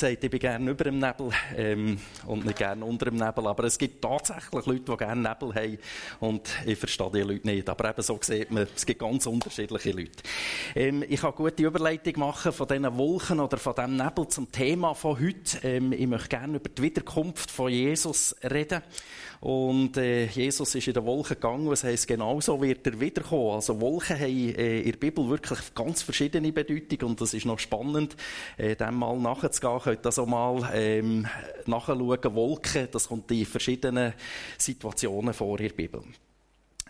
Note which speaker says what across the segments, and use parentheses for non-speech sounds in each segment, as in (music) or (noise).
Speaker 1: sagt, ich bin gerne über dem Nebel ähm, und nicht gerne unter dem Nebel. Aber es gibt tatsächlich Leute, die gerne Nebel haben und ich verstehe die Leute nicht. Aber eben so sieht man, es gibt ganz unterschiedliche Leute. Ähm, ich kann gute Überleitung machen von diesen Wolken oder von diesem Nebel zum Thema von heute. Ähm, ich möchte gerne über die Wiederkunft von Jesus reden. Und äh, Jesus ist in der Wolke gegangen, was heisst, genauso wird er wiederkommen. Also Wolken haben äh, in der Bibel wirklich ganz verschiedene Bedeutung und das ist noch spannend, äh, dem mal nachzugehen. Könnt das auch mal ähm, nachschauen. Wolken, das kommt in verschiedenen Situationen vor in der Bibel.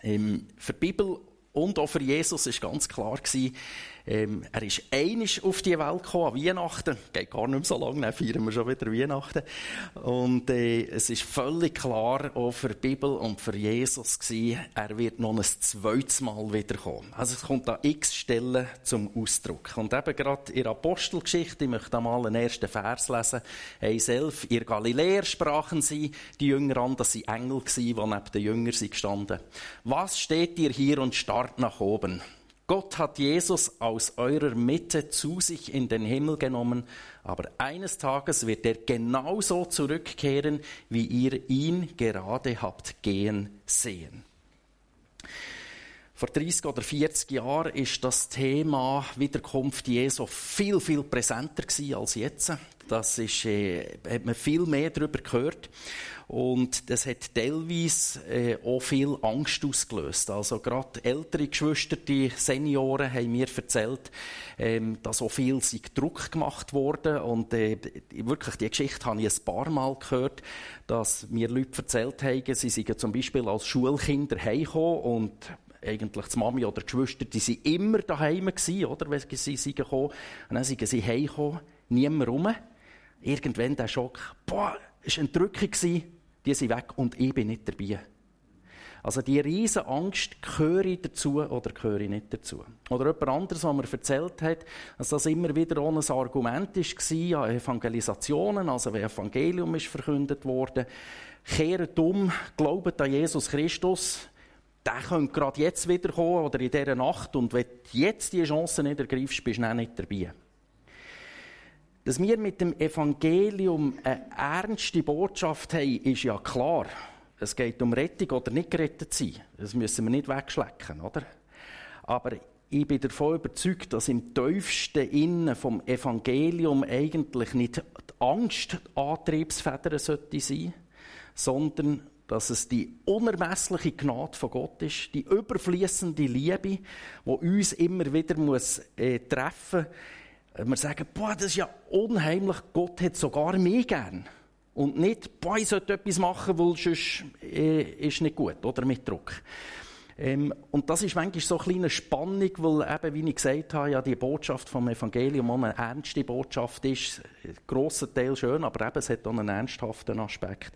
Speaker 1: Ähm, für die Bibel und auch für Jesus ist ganz klar gewesen, ähm, er ist einisch auf die Welt gekommen, an Weihnachten. Geht gar nicht mehr so lange, dann feiern wir schon wieder Weihnachten. Und äh, es ist völlig klar, auch für die Bibel und für Jesus gewesen, er wird noch ein zweites Mal wiederkommen. Also es kommt an x Stellen zum Ausdruck. Und eben gerade in der Apostelgeschichte, ich möchte mal einen ersten Vers lesen, 1,11, ihr Galiläer sprachen sie, die Jünger an, dass sie Engel waren, die neben den Jüngern sind gestanden. Was steht ihr hier und starrt nach oben? Gott hat Jesus aus eurer Mitte zu sich in den Himmel genommen, aber eines Tages wird er genauso zurückkehren, wie ihr ihn gerade habt gehen sehen. Vor 30 oder 40 Jahren ist das Thema Wiederkunft Jesu viel, viel präsenter als jetzt. Das ist, äh, hat man viel mehr darüber gehört. Und das hat teilweise äh, auch viel Angst ausgelöst. Also gerade ältere Geschwister, die Senioren, haben mir erzählt, ähm, dass auch viel Druck gemacht wurde. Und äh, wirklich, die Geschichte habe ich ein paar Mal gehört, dass mir Leute erzählt haben, sie seien zum Beispiel als Schulkinder heimgekommen und eigentlich die Mami oder die Geschwister, die sind immer daheim gewesen, oder, wenn sie sind gekommen. Und dann sind sie heimgekommen, niemand rum. Irgendwann der Schock, boah, es war eine Drückung die sind weg und ich bin nicht dabei. Also die riesen Angst, gehöre ich dazu oder gehöre ich nicht dazu? Oder jemand anderes, was mir erzählt hat, dass das immer wieder ohne ein Argument war an Evangelisationen, also wenn Evangelium ist verkündet worden, kehrt um, glaubt an Jesus Christus, der könnte gerade jetzt wiederkommen oder in dieser Nacht und wenn du jetzt die Chance nicht ergreifst, bist du nicht dabei. Dass wir mit dem Evangelium eine ernste Botschaft haben, ist ja klar. Es geht um Rettung oder nicht gerettet sein. Das müssen wir nicht wegschlecken, oder? Aber ich bin davon überzeugt, dass im tiefsten Innen vom Evangelium eigentlich nicht die Angst Antriebsfedern sollte sein, sondern dass es die unermessliche Gnade von Gott ist, die überfließende Liebe, die uns immer wieder muss äh, treffen muss wir sagen, boah, das ist ja unheimlich, Gott hat sogar mich gern. Und nicht, boah, ich sollte etwas machen, weil sonst äh, ist nicht gut, oder mit Druck. Ähm, und das ist manchmal so eine kleine Spannung, weil eben, wie ich gesagt habe, ja, die Botschaft vom Evangelium auch eine ernste Botschaft ist. Grosser Teil schön, aber eben, es hat auch einen ernsthaften Aspekt.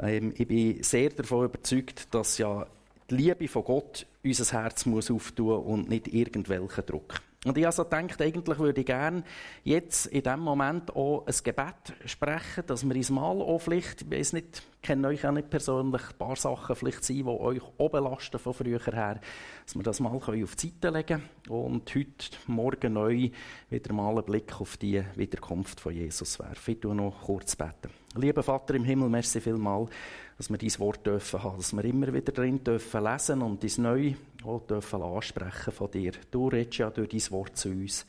Speaker 1: Ähm, ich bin sehr davon überzeugt, dass ja die Liebe von Gott unser Herz muss auftun und nicht irgendwelchen Druck. Und ich also gedacht, eigentlich würde ich gerne jetzt in diesem Moment auch ein Gebet sprechen, dass wir uns mal auch vielleicht, ich weiß nicht, kenne euch auch nicht persönlich, ein paar Sachen vielleicht sein, die euch auch belasten von früher her, dass wir das mal auf die Seite legen und heute Morgen neu wieder mal einen Blick auf die Wiederkunft von Jesus werfen. Ich noch kurz beten. Lieber Vater im Himmel, merci vielmal, dass wir dein Wort dürfen haben, dass wir immer wieder drin dürfen lesen und dein Neu auch dürfen ansprechen von dir. Du redest ja durch dein Wort zu uns.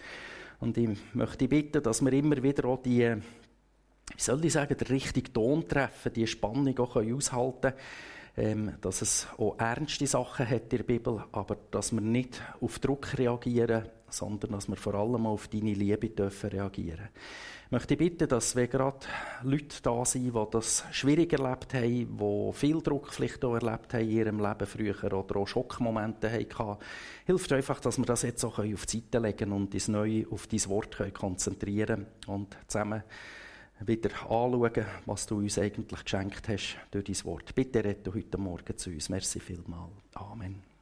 Speaker 1: Und ich möchte bitten, dass wir immer wieder auch die, wie soll ich sagen, den richtigen Ton treffen, die Spannung auch aushalten können ähm, dass es auch ernste Sachen hat in der Bibel, aber dass wir nicht auf Druck reagieren, sondern dass wir vor allem auf deine Liebe dürfen reagieren. Ich möchte bitten, dass wenn gerade Leute da sind, die das schwierig erlebt haben, die viel Druck vielleicht auch erlebt haben in ihrem Leben früher oder auch Schockmomente hatten, hilft einfach, dass wir das jetzt auch auf die Seite legen und uns neu auf dein Wort konzentrieren und zusammen wieder anschauen, was du uns eigentlich geschenkt hast durch dein Wort. Bitte rette heute Morgen zu uns. Merci vielmal. Amen.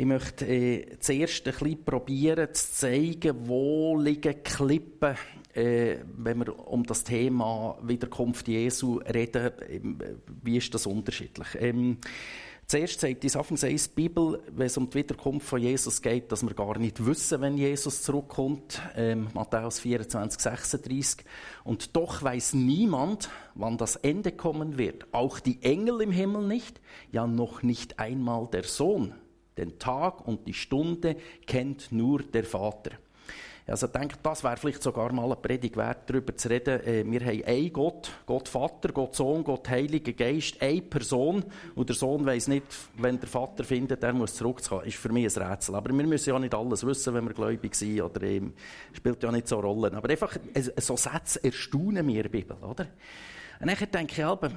Speaker 1: Ich möchte äh, zuerst ein bisschen probieren zu zeigen, wo liegen Klippen, äh, wenn wir um das Thema Wiederkunft Jesu reden, äh, wie ist das unterschiedlich. Ähm, Zuerst sagt die Anfangs die Bibel, wenn es um die Wiederkunft von Jesus geht, dass wir gar nicht wissen, wenn Jesus zurückkommt. Ähm, Matthäus 24, 36. Und doch weiß niemand, wann das Ende kommen wird. Auch die Engel im Himmel nicht, ja noch nicht einmal der Sohn. Den Tag und die Stunde kennt nur der Vater. Also ich denke, das wäre vielleicht sogar mal eine Predigt wert, darüber zu reden. Äh, wir haben einen Gott, Gott Vater, Gott Sohn, Gott Heiliger Geist, eine Person. Und der Sohn weiß nicht, wenn der Vater findet, er muss zurückkommen. Ist für mich ein Rätsel. Aber wir müssen ja nicht alles wissen, wenn wir gläubig sind. Oder ähm, spielt ja nicht so Rollen. Aber einfach, so Sätze erstaunen mir in der Bibel, oder? Und dann denke ich,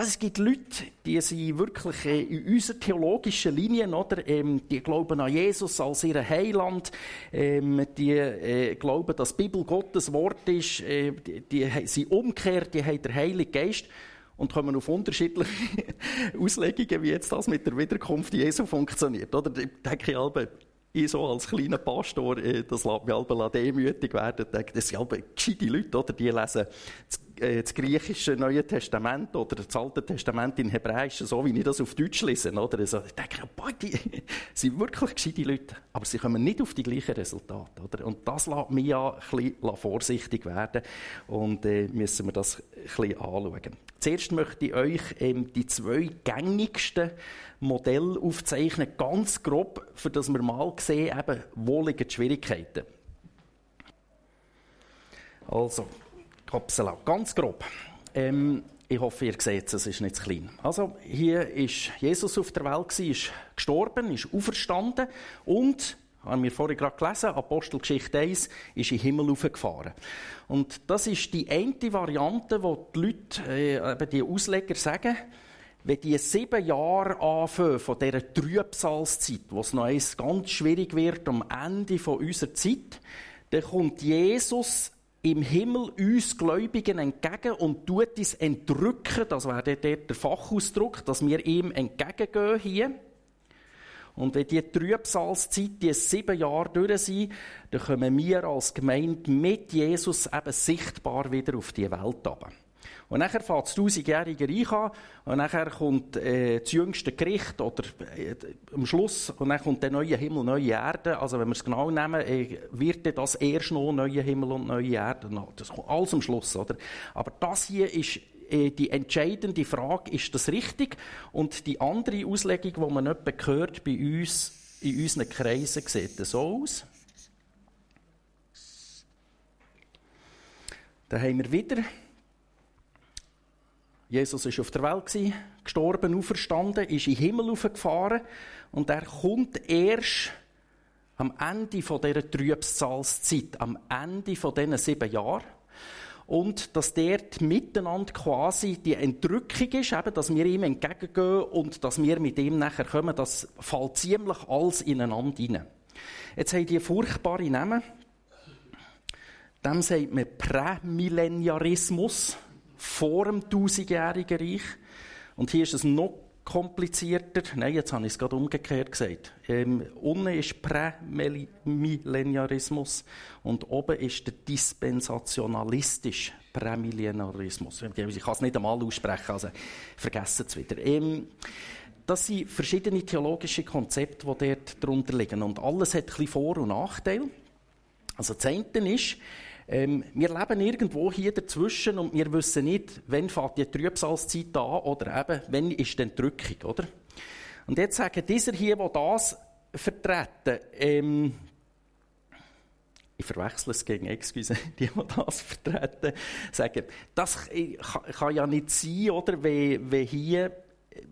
Speaker 1: es gibt Leute, die sind wirklich äh, in unserer theologischen Linie, oder? Ähm, die glauben an Jesus als ihr Heiland, ähm, die äh, glauben, dass die Bibel Gottes Wort ist, äh, die, sind umgekehrt, die haben den Heiligen Geist und kommen auf unterschiedliche (laughs) Auslegungen, wie jetzt das mit der Wiederkunft Jesu funktioniert. Oder? Ich denke ich, ich so als kleiner Pastor, das lässt mich halb demütig werden, denke, das sind halb gescheite Leute, oder? Die lesen das griechische Neue Testament oder das Alte Testament in Hebräisch, so wie ich das auf Deutsch lese. Oder? Also, ich denke, boah, die (laughs) sind wirklich gescheite Leute, aber sie kommen nicht auf die gleichen Resultate. Oder? Und das lässt mich ja ein bisschen vorsichtig werden und äh, müssen wir das ein bisschen anschauen. Zuerst möchte ich euch ähm, die zwei gängigsten Modelle aufzeichnen, ganz grob, für das wir mal sehen, eben, wo liegen die Schwierigkeiten. Also, Upsala, ganz grob. Ähm, ich hoffe, ihr seht es, es ist nicht zu klein. Also, hier ist Jesus auf der Welt, ist gestorben, ist auferstanden und, haben wir vorhin gerade gelesen, Apostelgeschichte 1, ist in den Himmel aufgefahren. Und das ist die eine Variante, wo die Leute, äh, eben die Ausleger sagen, wenn die sieben Jahre anfangen von dieser Trübsalzeit, wo es noch eins ganz schwierig wird am Ende unserer Zeit, dann kommt Jesus im Himmel uns Gläubigen entgegen und tut uns entrücken, das wäre der Fachausdruck, dass wir ihm entgegengehen hier. Und wenn die Trübsalzeit, die sieben Jahre durch sind, dann kommen wir als Gemeinde mit Jesus eben sichtbar wieder auf die Welt runter. Und nachher fängt das tausendjährige Reich an und nachher kommt äh, das jüngste Gericht oder äh, am Schluss und dann kommt der neue Himmel, neue Erde. Also wenn wir es genau nehmen, äh, wird das erst noch neue Himmel und neue Erde. Das kommt alles am Schluss, oder? Aber das hier ist äh, die entscheidende Frage, ist das richtig? Und die andere Auslegung, die man nicht hört bei uns in unseren Kreisen, sieht so aus. Da haben wir wieder Jesus ist auf der Welt gestorben, auferstanden, ist in den Himmel aufgefahren und er kommt erst am Ende von dieser Trübsalzeit, am Ende von diesen sieben Jahren. Und dass dort miteinander quasi die Entrückung ist, eben, dass wir ihm entgegengehen und dass wir mit ihm nachher kommen, das fällt ziemlich alles ineinander hinein. Jetzt haben die furchtbare Namen. Dem sagt man Prämillenniarismus vor dem tausendjährigen Reich. Und hier ist es noch komplizierter. Nein, jetzt habe ich es gerade umgekehrt gesagt. Ähm, unten ist Prämillenarismus und oben ist der dispensationalistische Prämillenarismus. Ich kann es nicht einmal aussprechen, also vergessen es wieder. Ähm, das sind verschiedene theologische Konzepte, die dort darunter liegen. Und alles hat ein bisschen Vor- und Nachteile. Also das eine ist, ähm, wir leben irgendwo hier dazwischen und wir wissen nicht, wann fährt die Trübsalzeit an oder eben, wann ist die Drückung, oder? Und jetzt sagen dieser hier, der das vertreten, ähm, ich verwechsle es gegen Excuse, (laughs) die, die das vertreten, sagen, das kann, ja nicht sein, oder, wenn, wenn hier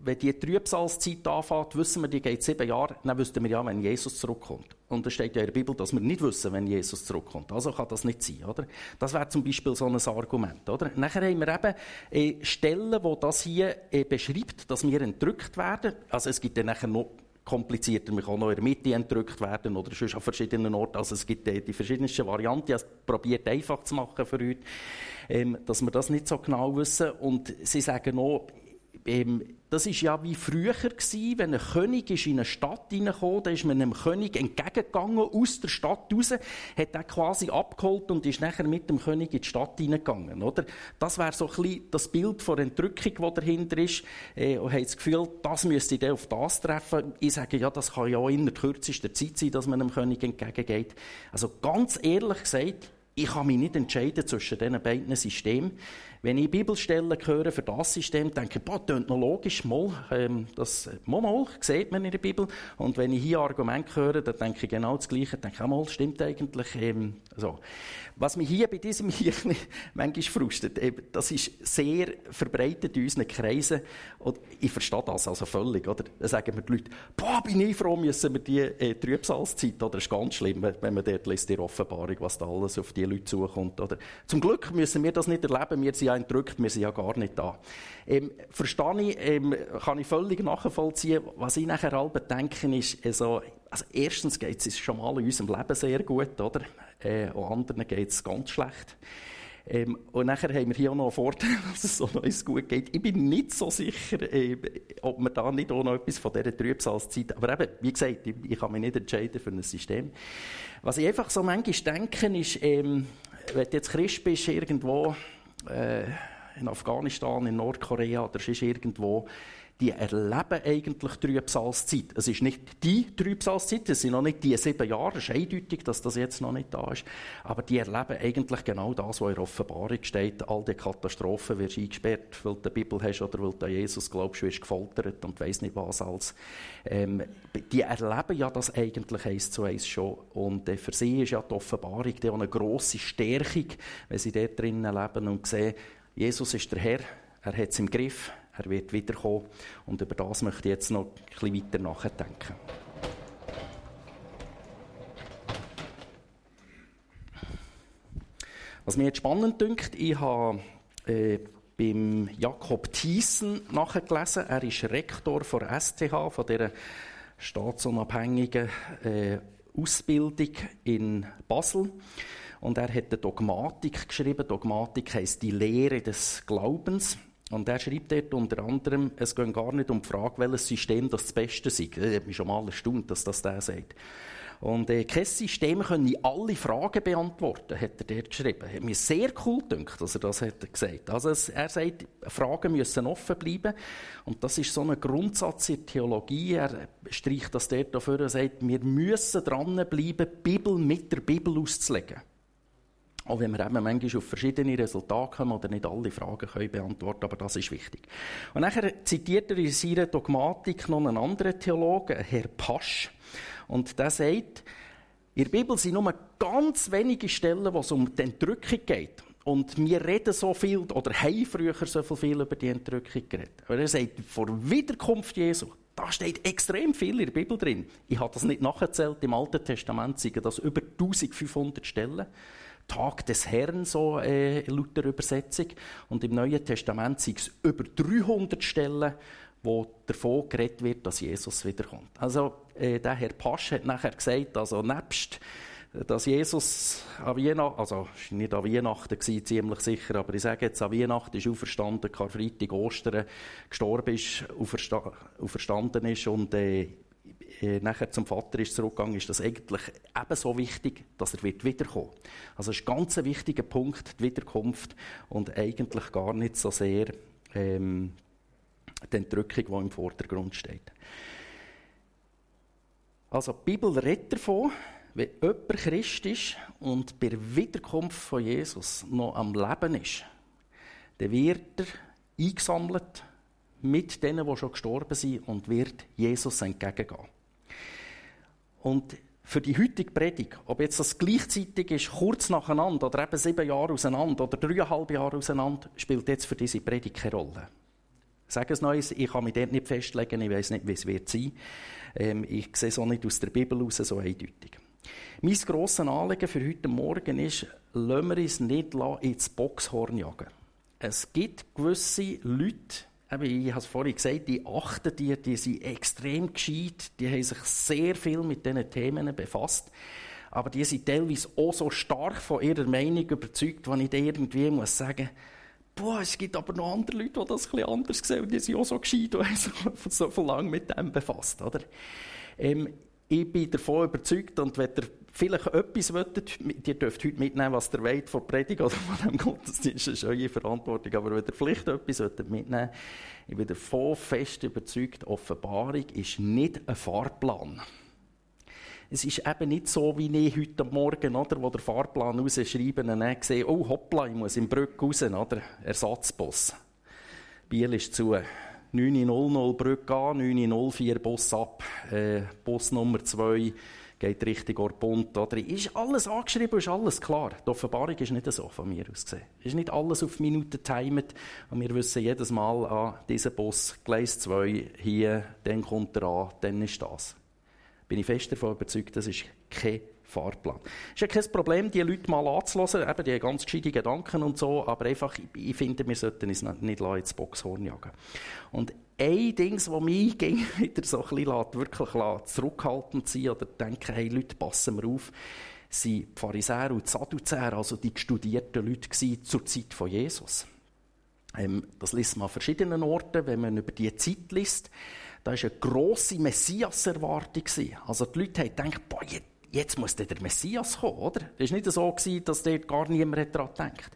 Speaker 1: wenn die Trübsalzeit anfängt, wissen wir, die geht sieben Jahre, dann wüssten wir ja, wenn Jesus zurückkommt. Und es steht ja in der Bibel, dass wir nicht wissen, wenn Jesus zurückkommt. Also kann das nicht sein, oder? Das wäre zum Beispiel so ein Argument, oder? Nachher haben wir eben äh, Stellen, wo das hier äh, beschreibt, dass wir entrückt werden. Also es gibt dann nachher noch komplizierter. Man kann noch in der Mitte entrückt werden oder sonst an verschiedenen Orten. Also es gibt äh, die verschiedensten Varianten. Ich probiert einfach zu machen für heute, ähm, dass wir das nicht so genau wissen. Und sie sagen noch, ähm, das ist ja wie früher gewesen, wenn ein König ist in eine Stadt hineinkam, dann ist man einem König entgegengegangen, aus der Stadt raus, hat er quasi abgeholt und ist nachher mit dem König in die Stadt hineingegangen, oder? Das wäre so ein bisschen das Bild von Entrückung, das dahinter ist, äh, und hat das Gefühl, das müsste dann auf das treffen. Ich sage, ja, das kann ja auch in der kürzesten Zeit sein, dass man einem König entgegengeht. Also ganz ehrlich gesagt, ich kann mich nicht entscheiden zwischen diesen beiden Systemen. Wenn ich Bibelstellen höre für das System, denke ich, boah, das klingt noch logisch, mal, ähm, das, mal, mal, sieht man in der Bibel. Und wenn ich hier Argumente höre, dann denke ich genau das Gleiche, denke ich, mal, stimmt eigentlich, ähm, so. Was mich hier bei diesem (laughs) hier manchmal frustet, eben, das ist sehr verbreitet in unseren Kreisen. Und ich verstehe das also völlig, oder? Dann sagen mir die Leute, boah, bin ich froh, müssen wir die äh, Trübsalzeit, oder? Das ist ganz schlimm, wenn man dort liest, die Offenbarung, was da alles auf die Leute zukommt, oder? Zum Glück müssen wir das nicht erleben, wir sind ja entrückt, wir sind ja gar nicht da. Ähm, verstehe ich, ähm, kann ich völlig nachvollziehen. Was ich nachher halb denke, ist, also, also erstens geht es schon mal in unserem Leben sehr gut, oder? Äh, und anderen geht es ganz schlecht. Ähm, und nachher haben wir hier auch noch einen Vorteil, (laughs) dass es so uns gut geht. Ich bin nicht so sicher, äh, ob wir da nicht auch noch etwas von dieser Trübsalzeit, aber eben, wie gesagt, ich, ich, kann mich nicht entscheiden für ein System. Was ich einfach so manchmal denke, ist, ähm, wenn du jetzt Christ bist, irgendwo, äh, in Afghanistan, in Nordkorea oder sonst irgendwo, die erleben eigentlich Trübsalzeit. Es ist nicht die Trübsalzeit, es sind noch nicht die sieben Jahre, es ist eindeutig, dass das jetzt noch nicht da ist, aber die erleben eigentlich genau das, was in der Offenbarung steht. All die Katastrophen wirst du eingesperrt, weil du die Bibel hast oder weil du an Jesus glaubst, wirst gefoltert und weiss nicht was alles. Ähm, die erleben ja das eigentlich eins zu eins schon und äh, für sie ist ja die Offenbarung die eine grosse Stärkung, wenn sie dort drinnen leben und sehen, Jesus ist der Herr, er hat es im Griff, er wird wiederkommen. Und über das möchte ich jetzt noch ein bisschen weiter nachdenken. Was mir jetzt spannend dünkt, ich habe äh, beim Jakob Thiessen nachgelesen. Er ist Rektor von STH, von der staatsunabhängigen äh, Ausbildung in Basel. Und er hat eine Dogmatik geschrieben. Dogmatik heisst die Lehre des Glaubens. Und er schreibt dort unter anderem, es geht gar nicht um die Frage, welches System das, das Beste ist. Ich habe mich schon mal erstaunt, dass das der sagt. Und äh, kein System können alle Fragen beantworten, hat er dort geschrieben. Hat mir sehr cool gedacht, dass er das hat gesagt. Also er sagt, Fragen müssen offen bleiben. Und das ist so ein Grundsatz in der Theologie. Er streicht das dort dafür und sagt, wir müssen dranbleiben, die Bibel mit der Bibel auszulegen. Auch wenn wir eben manchmal auf verschiedene Resultate kommen oder nicht alle Fragen können beantworten aber das ist wichtig. Und nachher zitiert er in seiner Dogmatik noch einen anderen Theologen, Herr Pasch. Und der sagt, in der Bibel sind nur ganz wenige Stellen, wo es um die Entrückung geht. Und wir reden so viel, oder haben früher so viel über die Entrückung geredet. Aber er sagt, vor Wiederkunft Jesu, da steht extrem viel in der Bibel drin. Ich habe das nicht nachgezählt, im Alten Testament sind das über 1500 Stellen. Tag des Herrn, so äh, laut der Übersetzung. Und im Neuen Testament sind es über 300 Stellen, wo davon geredet wird, dass Jesus wiederkommt. Also äh, der Herr Pasch hat nachher gesagt, also nebst dass Jesus an Weihnachten, also nicht an Weihnachten gewesen, ziemlich sicher, aber ich sage jetzt, an Weihnachten ist auferstanden, Karfreitag, Ostern, gestorben ist, auferstanden ist und äh, äh, nachher zum Vater ist zurückgegangen, ist das eigentlich ebenso wichtig, dass er wird wiederkommen. Also es ist ein ganz wichtiger Punkt, die Wiederkunft und eigentlich gar nicht so sehr ähm, die Entrückung, die im Vordergrund steht. Also die Bibel redet davon, wenn jemand Christ ist und bei der Wiederkunft von Jesus noch am Leben ist, dann wird er eingesammelt mit denen, die schon gestorben sind und wird Jesus entgegengehen. Und für die heutige Predigt, ob jetzt das gleichzeitig ist, kurz nacheinander oder eben sieben Jahre auseinander oder dreieinhalb Jahre auseinander, spielt jetzt für diese Predigt keine Rolle. Sag es Neues, ich kann mich dort nicht festlegen, ich weiß nicht, wie es wird sein. Ähm, ich sehe es auch nicht aus der Bibel heraus so eindeutig. Mein grosses Anliegen für heute Morgen ist, lassen wir uns nicht ins Boxhorn jagen. Es gibt gewisse Leute, ich habe es vorhin gesagt, die achten die, die sind extrem gescheit, die haben sich sehr viel mit diesen Themen befasst. Aber die sind teilweise auch so stark von ihrer Meinung überzeugt, wenn ich irgendwie muss sagen, Boah, es gibt aber noch andere Leute, die das ein anders sehen und die sind auch so gescheit und (laughs) haben sich so viel lang mit dem befasst, oder? Ähm, ich bin davon überzeugt, und wenn ihr vielleicht etwas wollt, ihr dürft heute mitnehmen, was ihr wollt von Predigt oder von dem Gottesdienst, das ist eure Verantwortung, aber wenn ihr vielleicht etwas mitnehmen wollt, ich bin davon fest überzeugt, Offenbarung ist nicht ein Fahrplan. Es ist eben nicht so, wie ich heute Morgen, oder, wo der Fahrplan rausschreibe und dann sehe, oh hoppla, ich muss im Brück raus, oder? Ersatzbus. Biel ist zu. 9.00 Brücke an, 9.04 Bus ab, äh, Bus Nummer 2 geht Richtung Orpont. Oder? Ist alles angeschrieben, ist alles klar. Die Offenbarung ist nicht so von mir aus gesehen. Ist nicht alles auf Minuten timet und wir wissen jedes Mal, ah, dieser Bus, Gleis 2, hier, dann kommt er an, dann ist das. Bin ich fest davon überzeugt, das ist kein Fahrplan. Es ist ja kein Problem, die Leute mal anzulassen, eben die ganz gescheiten Gedanken und so, aber einfach, ich finde, wir sollten uns nicht ins Boxhorn jagen. Und ein Ding, das mich (laughs) wieder so ein bisschen wirklich zurückhaltend sein oder denken, hey Leute, passen wir auf, sind die Pharisäer und die Sadduzäer, also die studierten Leute zur Zeit von Jesus. Ähm, das liest man an verschiedenen Orten, wenn man über die Zeit liest. Da war eine grosse Messias-Erwartung. Also die Leute haben gedacht, boah, jetzt jetzt muss der Messias kommen, oder? Es war nicht so, dass dort gar niemand daran denkt.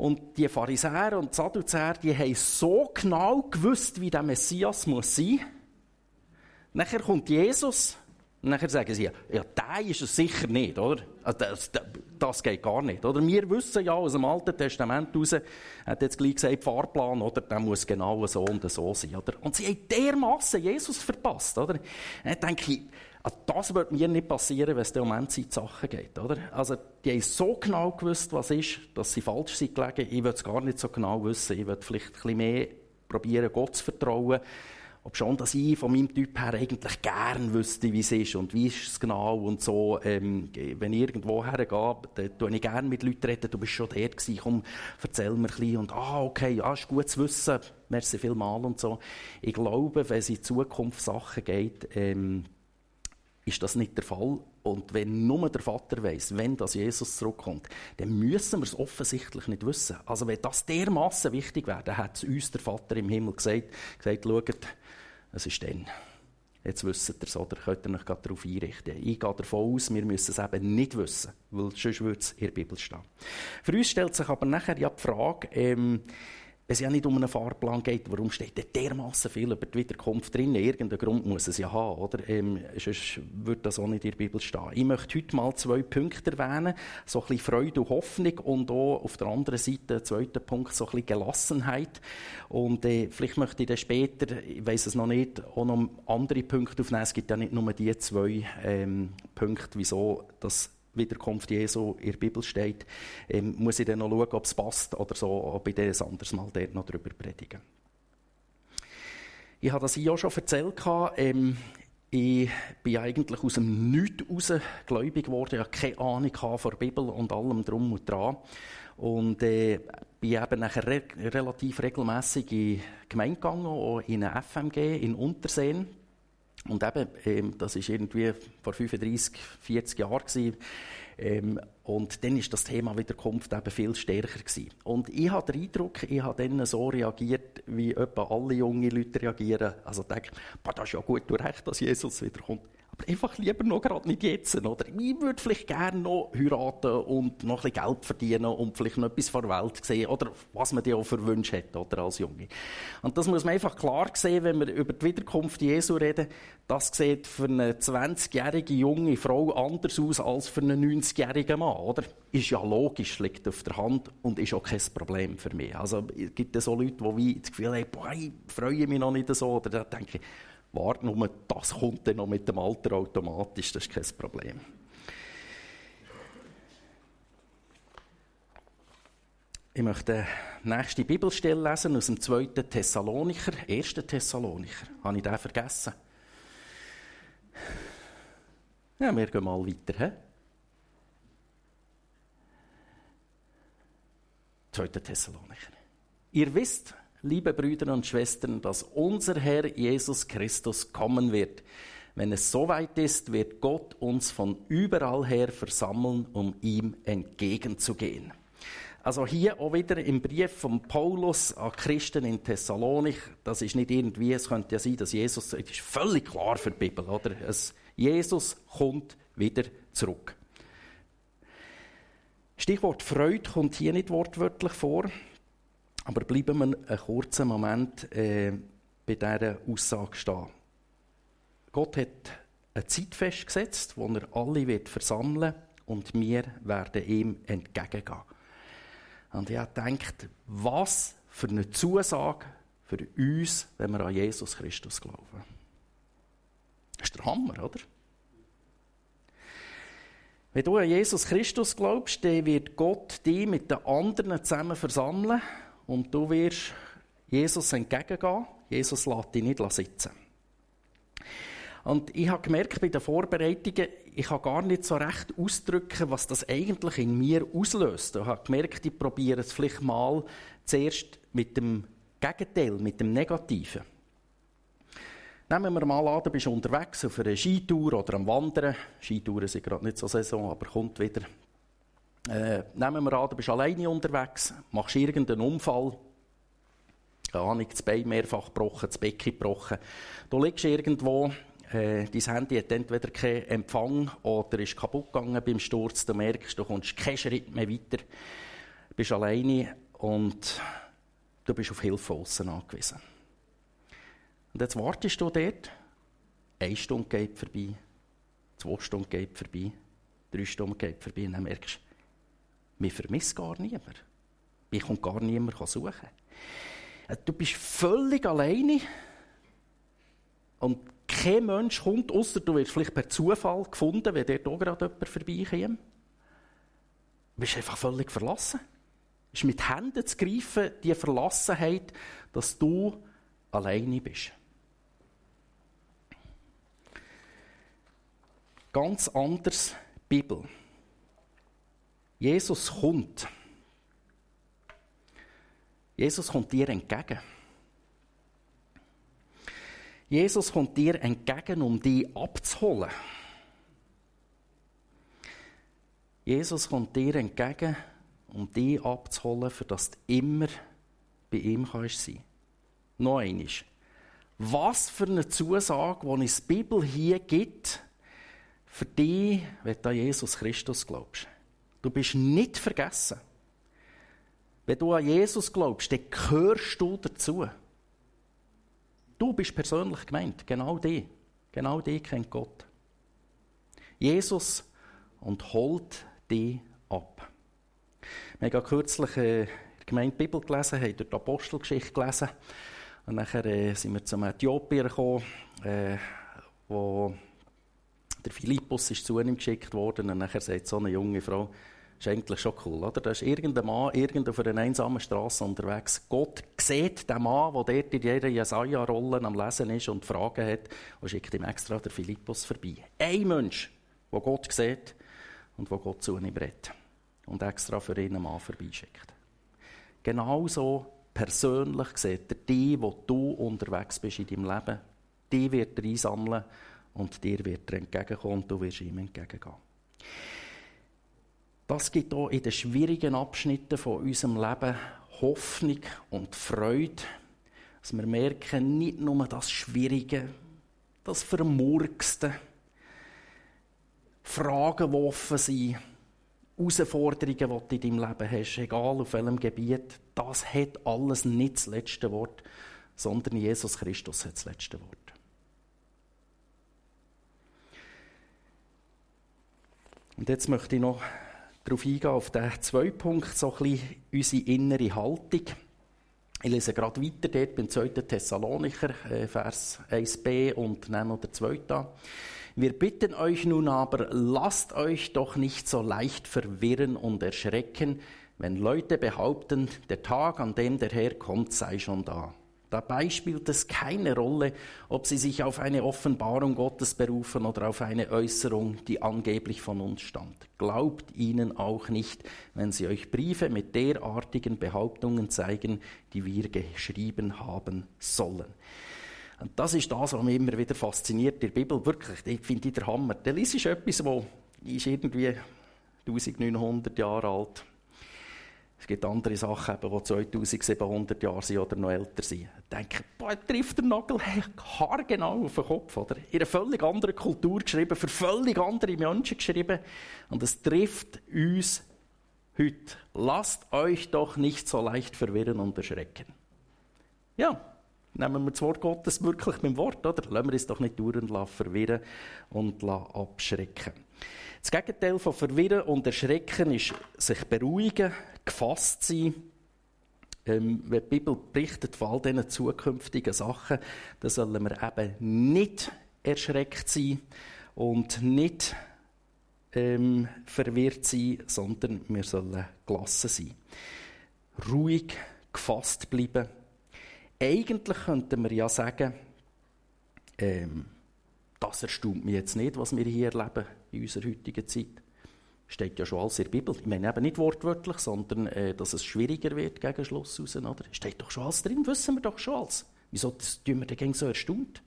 Speaker 1: Und die Pharisäer und Sadduzäer, die haben so genau gewusst, wie der Messias muss sein. Nachher kommt Jesus und nachher sagen sie, ja, der ist es sicher nicht, oder? Also das, das, das, geht gar nicht, oder? Wir wissen ja aus dem Alten Testament raus, hat jetzt gleich gesagt, Fahrplan, oder? Der muss genau so und so sein, oder? Und sie haben dermassen Jesus verpasst, oder? Dann denke ich, also das wird mir nicht passieren, wenn es um Endzeitsachen geht, oder? Also, die haben so genau gewusst, was ist, dass sie falsch sind gelegen. Ich will es gar nicht so genau wissen. Ich will vielleicht ein bisschen mehr probieren, Gott zu vertrauen. Ob schon, dass ich von meinem Typ her eigentlich gern wüsste, wie es ist und wie ist es genau und so. Ähm, wenn ich irgendwo hergehe, dann tue ich gerne mit Leuten reden. Du bist schon der gewesen, komm, erzähl mir ein bisschen. Und, ah, okay, ja, ist gut zu wissen. Merci vielmal und so. Ich glaube, wenn es in Zukunft Sachen geht, ähm, ist das nicht der Fall. Und wenn nur der Vater weiß, wenn das Jesus zurückkommt, dann müssen wir es offensichtlich nicht wissen. Also wenn das dermaßen wichtig wäre, dann hat uns der Vater im Himmel gesagt, gesagt, schaut, es ist dann. Jetzt wisst ihr es, oder könnt ihr euch gerade darauf einrichten. Ich gehe davon aus, wir müssen es eben nicht wissen, weil sonst würde es in der Bibel stehen. Für uns stellt sich aber nachher ja die Frage, ähm, wenn es ja nicht um einen Fahrplan geht, warum steht da dermaßen viel über die Wiederkunft drin? Irgendeinen Grund muss es ja haben, oder? Ähm, sonst würde das auch nicht in der Bibel stehen. Ich möchte heute mal zwei Punkte erwähnen. So ein bisschen Freude und Hoffnung und auch auf der anderen Seite, der zweite Punkt, so ein bisschen Gelassenheit. Und äh, vielleicht möchte ich dann später, ich weiß es noch nicht, auch noch andere Punkte aufnehmen. Es gibt ja nicht nur die zwei ähm, Punkte, wieso das Wiederkunft Jesu in der Bibel steht, ähm, muss ich dann noch schauen, ob es passt oder so, ob ich das anderes Mal dort noch darüber predige. Ich habe das hier auch schon erzählt. Ähm, ich bin eigentlich aus dem Nichts raus gläubig geworden. Ich hatte keine Ahnung von der Bibel und allem drum und dran. Und äh, bin eben nachher re relativ regelmässig in die Gemeinde gegangen, auch in eine FMG in Unterseen. Und eben, ähm, das ist irgendwie vor 35, 40 Jahren gewesen. Ähm, und dann ist das Thema Wiederkunft eben viel stärker gewesen. Und ich habe den Eindruck, ich habe dann so reagiert, wie etwa alle junge Leute reagieren. Also denke, das ist ja gut, du recht, dass Jesus wiederkommt einfach lieber noch gerade nicht jetzt, oder? Ich würde vielleicht gerne noch heiraten und noch ein Geld verdienen und vielleicht noch etwas vor der Welt sehen, oder was man dir auch für Wünsche hat, oder, als Junge. Und das muss man einfach klar sehen, wenn wir über die Wiederkunft Jesu reden. Das sieht für eine 20-jährige junge Frau anders aus als für einen 90-jährigen Mann, oder? Ist ja logisch, liegt auf der Hand und ist auch kein Problem für mich. Also, es gibt so Leute, die das Gefühl haben, boah, ich freue mich noch nicht so, oder da denke ich, Warte nur, das kommt dann noch mit dem Alter automatisch, das ist kein Problem. Ich möchte die nächste Bibelstelle lesen aus dem 2. Thessalonicher, 1. Thessalonicher. Habe ich den vergessen? Ja, wir gehen mal weiter. He? 2. Thessalonicher. Ihr wisst, liebe Brüder und Schwestern, dass unser Herr Jesus Christus kommen wird. Wenn es soweit ist, wird Gott uns von überall her versammeln, um ihm entgegenzugehen. Also hier auch wieder im Brief von Paulus an Christen in Thessalonik, das ist nicht irgendwie, es könnte ja sein, dass Jesus, das ist völlig klar für die Bibel, oder? Es, Jesus kommt wieder zurück. Stichwort Freude kommt hier nicht wortwörtlich vor, aber bleiben wir einen kurzen Moment äh, bei dieser Aussage stehen. Gott hat eine Zeit festgesetzt, wo er alle wird versammeln und wir werden ihm entgegengehen. Und ich habe gedacht, was für eine Zusage für uns, wenn wir an Jesus Christus glauben. Das ist der Hammer, oder? Wenn du an Jesus Christus glaubst, dann wird Gott dich mit den anderen zusammen versammeln und du wirst Jesus entgegengehen. Jesus lässt dich nicht sitzen. Und ich habe gemerkt bei den Vorbereitungen, ich kann gar nicht so recht ausdrücken, was das eigentlich in mir auslöst. Ich habe gemerkt, ich probiere es vielleicht mal zuerst mit dem Gegenteil, mit dem Negativen. Nehmen wir mal an, du bist unterwegs auf einer Skitour oder am Wandern. Skitouren sind gerade nicht so Saison, aber kommt wieder. Äh, nehmen wir an, du bist alleine unterwegs, machst irgendeinen Unfall. Keine Ahnung, das Bein mehrfach gebrochen, das Becken gebrochen. Du liegst irgendwo, äh, dein Handy hat entweder keinen Empfang oder ist kaputt gegangen beim Sturz. Du merkst, du kommst keinen Schritt mehr weiter. Du bist alleine und du bist auf Hilfe außen angewiesen. Und jetzt wartest du dort. Eine Stunde geht vorbei, zwei Stunden geht vorbei, drei Stunden geht vorbei. Und dann merkst du, mir vermisst gar niemand. Mich kommt gar niemand suchen. Äh, du bist völlig alleine und kein Mensch kommt, außer du wirst vielleicht per Zufall gefunden, wenn dort auch gerade jemand vorbeikommt. Du bist einfach völlig verlassen. Es ist mit Händen zu greifen, die Verlassenheit, dass du alleine bist. Ganz anders Bibel. Jesus kommt. Jesus kommt dir entgegen. Jesus kommt dir entgegen, um dich abzuholen. Jesus kommt dir entgegen, um dich abzuholen, für dass du immer bei ihm kannst sein. Noch einmal. Was für eine Zusage, die uns die Bibel hier gibt, für dich, wenn du an Jesus Christus glaubst. Du bist nicht vergessen. Wenn du an Jesus glaubst, dann gehörst du dazu. Du bist persönlich gemeint, genau die. Genau die kennt Gott. Jesus und holt dich ab. Wir haben kürzlich äh, die Gemeinde Bibel gelesen, haben dort die Apostelgeschichte gelesen. Und nachher äh, sind wir zum Äthiopier gekommen, äh, wo der Philippus ist zu ihm geschickt worden und nachher sagt so eine junge Frau, das ist eigentlich schon cool, oder? Da ist irgendein Mann irgendwo auf einer einsamen Straße unterwegs. Gott sieht den Mann, der dort in jeder Jesaja-Rolle am Lesen ist und Fragen hat und schickt ihm extra den Philippus vorbei. Ein Mensch, der Gott sieht und wo Gott zu ihm redet und extra für ihn einen Mann vorbeischickt. Genauso persönlich sieht er die, wo du unterwegs bist in deinem Leben. Die wird er einsammeln und dir wird er entgegenkommen und du wirst ihm entgegengehen. Das gibt auch in den schwierigen Abschnitten von unserem Leben Hoffnung und Freude, dass wir merken, nicht nur das Schwierige, das Vermurkste, Fragen, die offen sind, Herausforderungen, die du in deinem Leben hast, egal auf welchem Gebiet, das hat alles nicht das letzte Wort, sondern Jesus Christus hat das letzte Wort. Und jetzt möchte ich noch darauf eingehen, auf den zweiten Punkt, so ein bisschen unsere innere Haltung. Ich lese gerade weiter dort beim 2. Thessalonicher, äh, Vers 1b und dann noch der 2. Wir bitten euch nun aber, lasst euch doch nicht so leicht verwirren und erschrecken, wenn Leute behaupten, der Tag, an dem der Herr kommt, sei schon da. Dabei spielt es keine Rolle, ob sie sich auf eine Offenbarung Gottes berufen oder auf eine Äußerung, die angeblich von uns stammt. Glaubt ihnen auch nicht, wenn sie euch Briefe mit derartigen Behauptungen zeigen, die wir geschrieben haben sollen. Und das ist das, was mich immer wieder fasziniert, in der Bibel. Wirklich, ich finde der Hammer. Lies ist etwas, wo ist irgendwie 1900 Jahre alt. Es gibt andere Sachen, die 2700 Jahre sind oder noch älter sind. Ich denke, boah, trifft der Nagel haargenau auf den Kopf. Oder? In einer völlig anderen Kultur geschrieben, für völlig andere Menschen geschrieben. Und es trifft uns heute. Lasst euch doch nicht so leicht verwirren und erschrecken. Ja, nehmen wir das Wort Gottes wirklich beim Wort, oder? Lassen wir uns doch nicht dauernd verwirren und abschrecken. Das Gegenteil von Verwirren und Erschrecken ist sich beruhigen, gefasst sein. Ähm, wenn die Bibel berichtet von all diesen zukünftigen Sachen, dann sollen wir eben nicht erschreckt sein und nicht ähm, verwirrt sein, sondern wir sollen gelassen sein. Ruhig, gefasst bleiben. Eigentlich könnten wir ja sagen, ähm, das erstaunt mich jetzt nicht, was wir hier erleben in unserer heutigen Zeit. Steht ja schon alles in der Bibel. Ich meine eben nicht wortwörtlich, sondern äh, dass es schwieriger wird gegen Schluss raus. Oder? Steht doch schon alles drin, wissen wir doch schon alles. Wieso tun wir dagegen so erstaunt?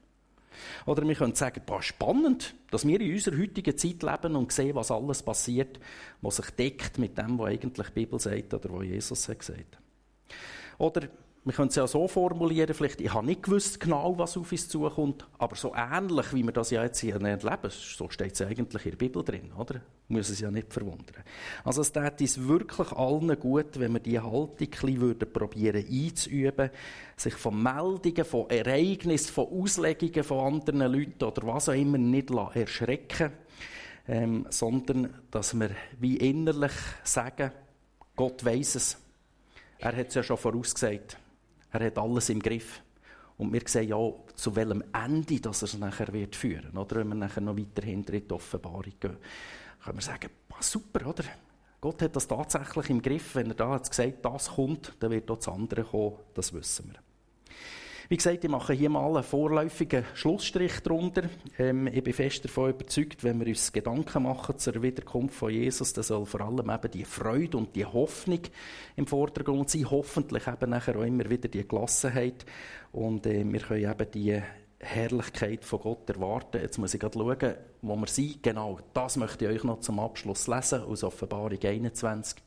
Speaker 1: Oder wir können sagen, boah, spannend, dass wir in unserer heutigen Zeit leben und sehen, was alles passiert, was sich deckt mit dem, was eigentlich die Bibel sagt oder was Jesus hat gesagt. Oder wir können es ja so formulieren, vielleicht, ich habe nicht gewusst genau, was auf uns zukommt, aber so ähnlich, wie wir das ja jetzt hier erleben, so steht es eigentlich in der Bibel drin, oder? Muss es ja nicht verwundern. Also es tut uns wirklich allen gut, wenn wir diese Haltung ein bisschen probieren einzuüben, sich von Meldungen, von Ereignissen, von Auslegungen von anderen Leuten oder was auch immer nicht erschrecken ähm, sondern dass wir wie innerlich sagen, Gott weiß es. Er hat es ja schon vorausgesagt. Er hat alles im Griff. Und wir sehen ja, zu welchem Ende das er es nachher wird führen. Oder wenn wir nachher noch weiter hinter in die Offenbarung gehen, können wir sagen, super, oder? Gott hat das tatsächlich im Griff. Wenn er da hat gesagt, das kommt, dann wird auch das andere kommen. Das wissen wir. Wie gesagt, ich mache hier mal einen vorläufigen Schlussstrich drunter. Ähm, ich bin fest davon überzeugt, wenn wir uns Gedanken machen zur Wiederkunft von Jesus, dann soll vor allem eben die Freude und die Hoffnung im Vordergrund sein. Hoffentlich eben nachher auch immer wieder die Gelassenheit. Und äh, wir können eben die Herrlichkeit von Gott erwarten. Jetzt muss ich gerade schauen, wo wir sind. Genau, das möchte ich euch noch zum Abschluss lesen aus Offenbarung 21.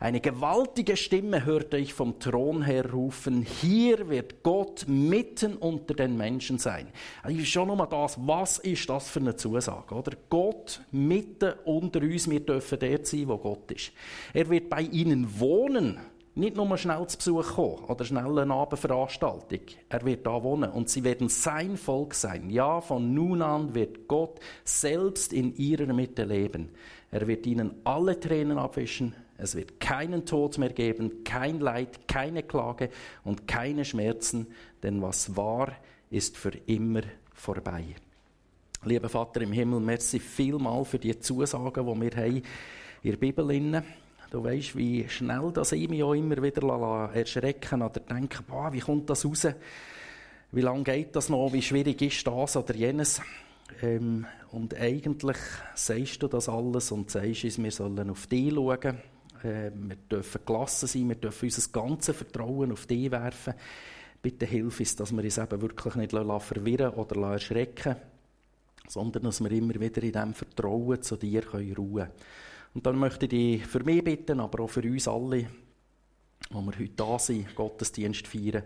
Speaker 1: Eine gewaltige Stimme hörte ich vom Thron her rufen, hier wird Gott mitten unter den Menschen sein. Also schon nochmal das, was ist das für eine Zusage, oder? Gott mitten unter uns, wir dürfen dort sein, wo Gott ist. Er wird bei ihnen wohnen, nicht nur schnell zu Besuch kommen oder schnell eine Abendveranstaltung. Er wird da wohnen und sie werden sein Volk sein. Ja, von nun an wird Gott selbst in ihrer Mitte leben. Er wird ihnen alle Tränen abwischen es wird keinen Tod mehr geben, kein Leid, keine Klage und keine Schmerzen, denn was war, ist für immer vorbei. Lieber Vater im Himmel, merci vielmal für die Zusagen, die wir haben in der Bibel. Du weißt, wie schnell das ich mich auch immer wieder erschrecken oder denken, boah, wie kommt das raus? Wie lange geht das noch? Wie schwierig ist das oder jenes? Ähm, und eigentlich sagst du das alles und sagst uns, wir sollen auf dich schauen äh, wir dürfen gelassen sein, wir dürfen unser ganzes Vertrauen auf dich werfen. Bitte hilf uns, dass wir uns eben wirklich nicht verwirren oder erschrecken sondern dass wir immer wieder in diesem Vertrauen zu dir ruhen können. Und dann möchte ich dich für mich bitten, aber auch für uns alle, wo wir heute da sind, Gottesdienst feiern,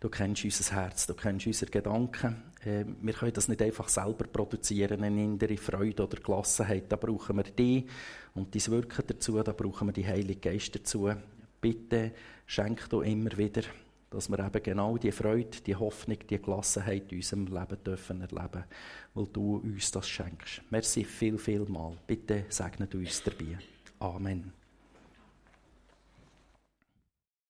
Speaker 1: Du kennst unser Herz, du kennst unsere Gedanken. Ähm, wir können das nicht einfach selber produzieren, eine innere Freude oder Gelassenheit. Da brauchen wir dich und dein Wirken dazu, da brauchen wir die Heilige Geist dazu. Bitte schenk du immer wieder, dass wir eben genau die Freude, die Hoffnung, die Gelassenheit in unserem Leben dürfen erleben, weil du uns das schenkst. Merci viel, viel mal. Bitte segne du uns dabei. Amen.